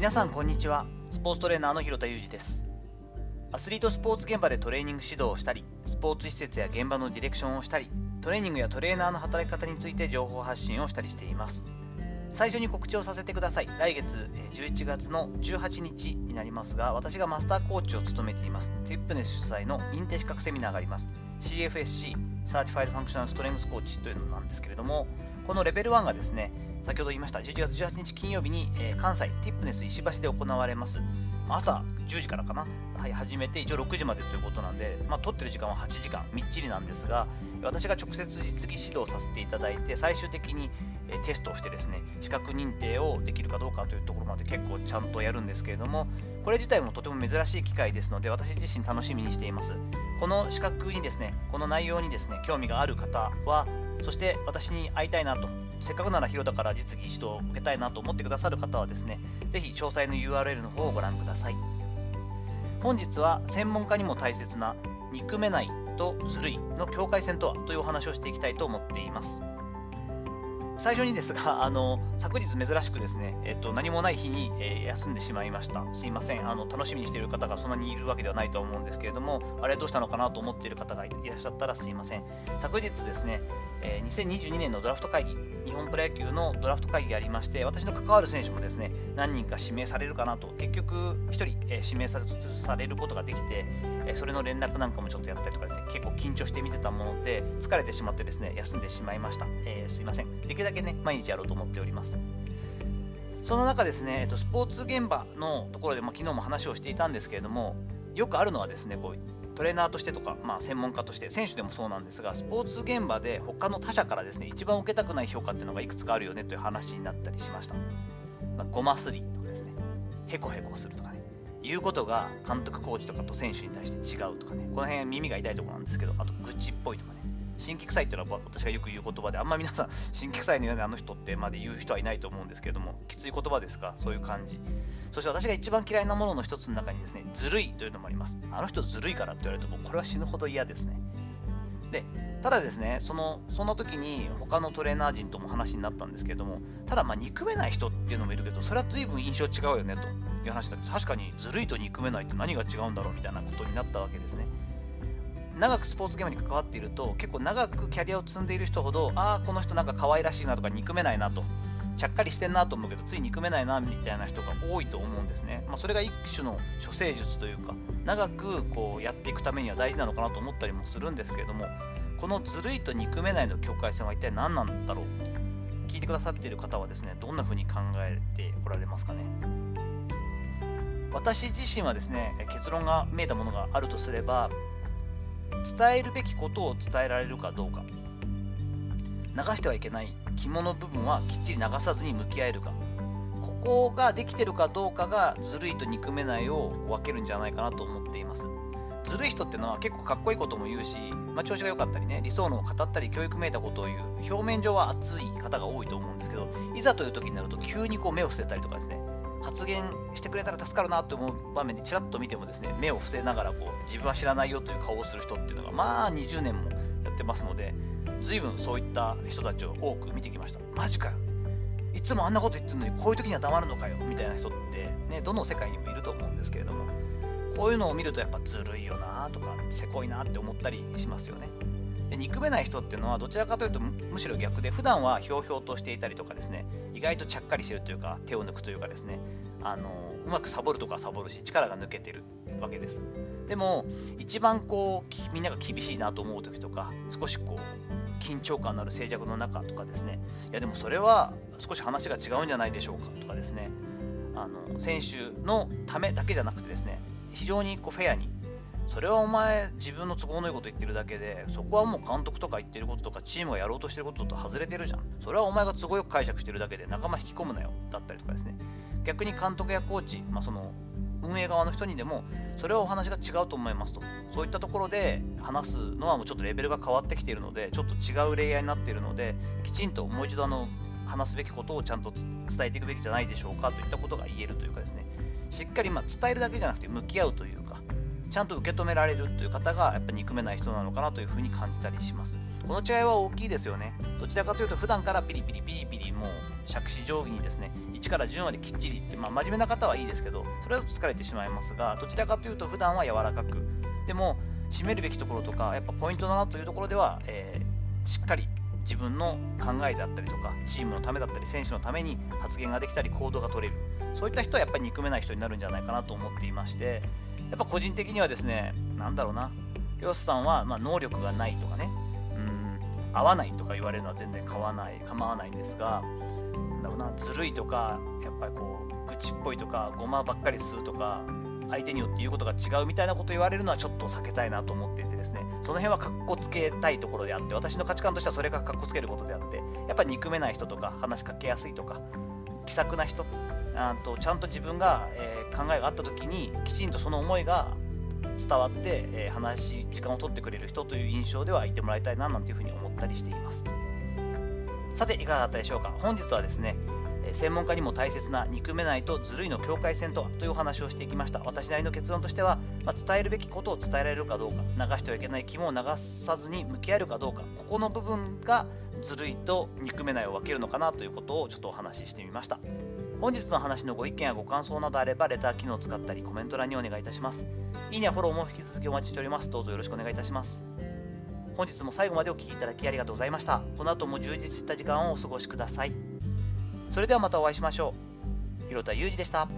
皆さんこんにちは。スポーツトレーナーの広田裕二です。アスリートスポーツ現場でトレーニング指導をしたりスポーツ施設や現場のディレクションをしたりトレーニングやトレーナーの働き方について情報発信をしたりしています。最初に告知をさせてください。来月11月の18日になりますが私がマスターコーチを務めています。ティップネス主催の認定資格セミナーがあります。CFSC Certified Functional Strength Coach というのなんですけれどもこのレベル1がですね先ほど言いました11月18日金曜日に、えー、関西ティップネス石橋で行われます。朝10時からかな、はい、始めて一応6時までということなんで、まあ、撮ってる時間は8時間。みっちりなんですが私が直接実技指導させていただいて最終的にえテストをしてですね資格認定をできるかどうかというところまで結構ちゃんとやるんですけれどもこれ自体もとても珍しい機会ですので私自身楽しみにしています。この資格にですねこの内容にですね興味がある方はそして私に会いたいなとせっかくなら広田から実技指導を受けたいなと思ってくださる方はですねぜひ詳細の URL の方をご覧ください。本日は専門家にも大切な憎めないとずるいの境界線とはというお話をしていきたいと思っています。最初にですが、あの昨日珍しくですね、えっと、何もない日に、えー、休んでしまいました。すいませんあの、楽しみにしている方がそんなにいるわけではないと思うんですけれども、あれどうしたのかなと思っている方がいらっしゃったらすいません。昨日ですね、えー、2022年のドラフト会議、日本プロ野球のドラフト会議がありまして、私の関わる選手もですね、何人か指名されるかなと、結局1人、えー、指名されることができて、えそれの連絡なんかもちょっとやったりとかですね、結構緊張して見てたもので、疲れてしまってですね、休んでしまいました。えすいません。できるだけね、毎日やろうと思っております。その中ですね、えっと、スポーツ現場のところで、まあ、昨日も話をしていたんですけれども、よくあるのはですね、こうトレーナーとしてとか、まあ、専門家として、選手でもそうなんですが、スポーツ現場で他の他者からですね、一番受けたくない評価っていうのがいくつかあるよねという話になったりしました。まあ、ごますりとかですね、へこへこするとかね、言うことが監督、コーチとかと選手に対して違うとかね、この辺耳が痛いところなんですけど、あと愚痴っぽいとかね、新規臭いっていうのは私がよく言う言葉で、あんま皆さん、新規臭いのようにあの人ってまで言う人はいないと思うんですけれども、きつい言葉ですか、そういう感じ。そして私が一番嫌いなものの一つの中にですね、ずるいというのもあります。あの人ずるいからって言われると、もうこれは死ぬほど嫌ですね。で、ただですね、そのその時に他のトレーナー陣とも話になったんですけれども、ただ、まあ憎めない人っていうのもいるけど、それは随分印象違うよねという話だ確かにずるいと憎めないって何が違うんだろうみたいなことになったわけですね。長くスポーツゲームに関わっていると結構長くキャリアを積んでいる人ほどああこの人なんか可愛らしいなとか憎めないなと。ちゃっかりしてんなと思うけどつい憎めないなみたいな人が多いと思うんですね、まあ、それが一種の処世術というか長くこうやっていくためには大事なのかなと思ったりもするんですけれどもこのずるいと憎めないの境界線は一体何なんだろう？聞いてくださっている方はですねどんな風に考えておられますかね？私自身はですね結論が見えたものがあるとすれば伝えるべきことを伝えられるかどうか。流してはいけない肝の部分はきっちり流さずに向き合えるか。ここができてるかどうかがずるいと憎めないを分けるんじゃないかなと思っています。ずるい人ってのは結構かっこいいことも言うし、まあ、調子が良かったりね理想のを語ったり教育めいたことを言う。表面上は熱い方が多いと思うんですけどいざという時になると急にこう目を伏せたりとかですね。発言してくれたら助かるなと思う場面でちらっと見てもですね目を伏せながらこう自分は知らないよという顔をする人っていうのがまあ20年もやってますので随分そういった人たちを多く見てきました。マジかよ。いつもあんなこと言ってるのにこういう時には黙るのかよ。みたいな人ってねどの世界にもいると思うんですけれどもこういうのを見るとやっぱずるいよなとかせこいなって思ったりしますよね。で憎めない人っていうのはどちらかというとむしろ逆で普段はひょうひょうとしていたりとかですね意外とちゃっかりしてるというか手を抜くというかですねあのうまくサボるとかサボるし力が抜けてるわけです。でも一番こうみんなが厳しいなと思う時とか少しこう緊張感のある静寂の中とかですね。いやでもそれは少し話が違うんじゃないでしょうかとかですね。あの選手のためだけじゃなくてですね非常にこうフェアにそれはお前自分の都合のいいこと言ってるだけでそこはもう監督とか言ってることとかチームがやろうとしてることと外れてるじゃん。それはお前が都合よく解釈してるだけで仲間引き込むなよ。だったりとかですね。逆に監督やコーチ、まあ、その運営側の人にでもそれはお話が違うと思いますと。そういったところで話すのはもうちょっとレベルが変わってきているのでちょっと違うレイヤーになっているのできちんともう一度あの話すべきことをちゃんと伝えていくべきじゃないでしょうかといったことが言えるというかですね。しっかりま伝えるだけじゃなくて向き合うというかちゃんと受け止められるという方がやっぱ憎めない人なのかなというふうに感じたりします。この違いは大きいですよね。どちらかというと、普段からピリピリピリピリ、もう杓子定規にですね、1から10まできっちりって、まあ、真面目な方はいいですけど、それだと疲れてしまいますが、どちらかというと、普段は柔らかく、でも、締めるべきところとか、やっぱポイントだなというところでは、えー、しっかり自分の考えであったりとか、チームのためだったり、選手のために発言ができたり、行動が取れる、そういった人はやっぱり憎めない人になるんじゃないかなと思っていまして、やっぱ個人的にはですね、なんだろうな、漁師さんはま能力がないとかね、うん、合わないとか言われるのは全然構わない構わないんですが、なんだろうな、ずるいとか、やっぱりこう、愚痴っぽいとか、ごまばっかり吸うとか、相手によって言うことが違うみたいなこと言われるのはちょっと避けたいなと思っていてですね、その辺はかっこつけたいところであって、私の価値観としてはそれがかっこつけることであって、やっぱり憎めない人とか、話しかけやすいとか、気さくな人、あとちゃんと自分が、えー、考えがあった時に、きちんとその思いが伝わって、えー、話、時間を取ってくれる人という印象ではいてもらいたいななんていうふうに思ったりしています。さて、いかがだったでしょうか？本日はですね、専門家にも大切な憎めないとずるいの境界線とはというお話をしていきました。私なりの結論としては、まあ、伝えるべきことを伝えられるかどうか流してはいけない肝を流さずに向き合えるかどうかここの部分がずるいと憎めないを分けるのかなということをちょっとお話ししてみました。本日の話のご意見やご感想などあればレター機能を使ったりコメント欄にお願いいたします。いいねやフォローも引き続きお待ちしております。どうぞよろしくお願いいたします。本日も最後までお聴きいただきありがとうございました。この後も充実した時間をお過ごしください。それではまたお会いしましょう。広田裕二でした。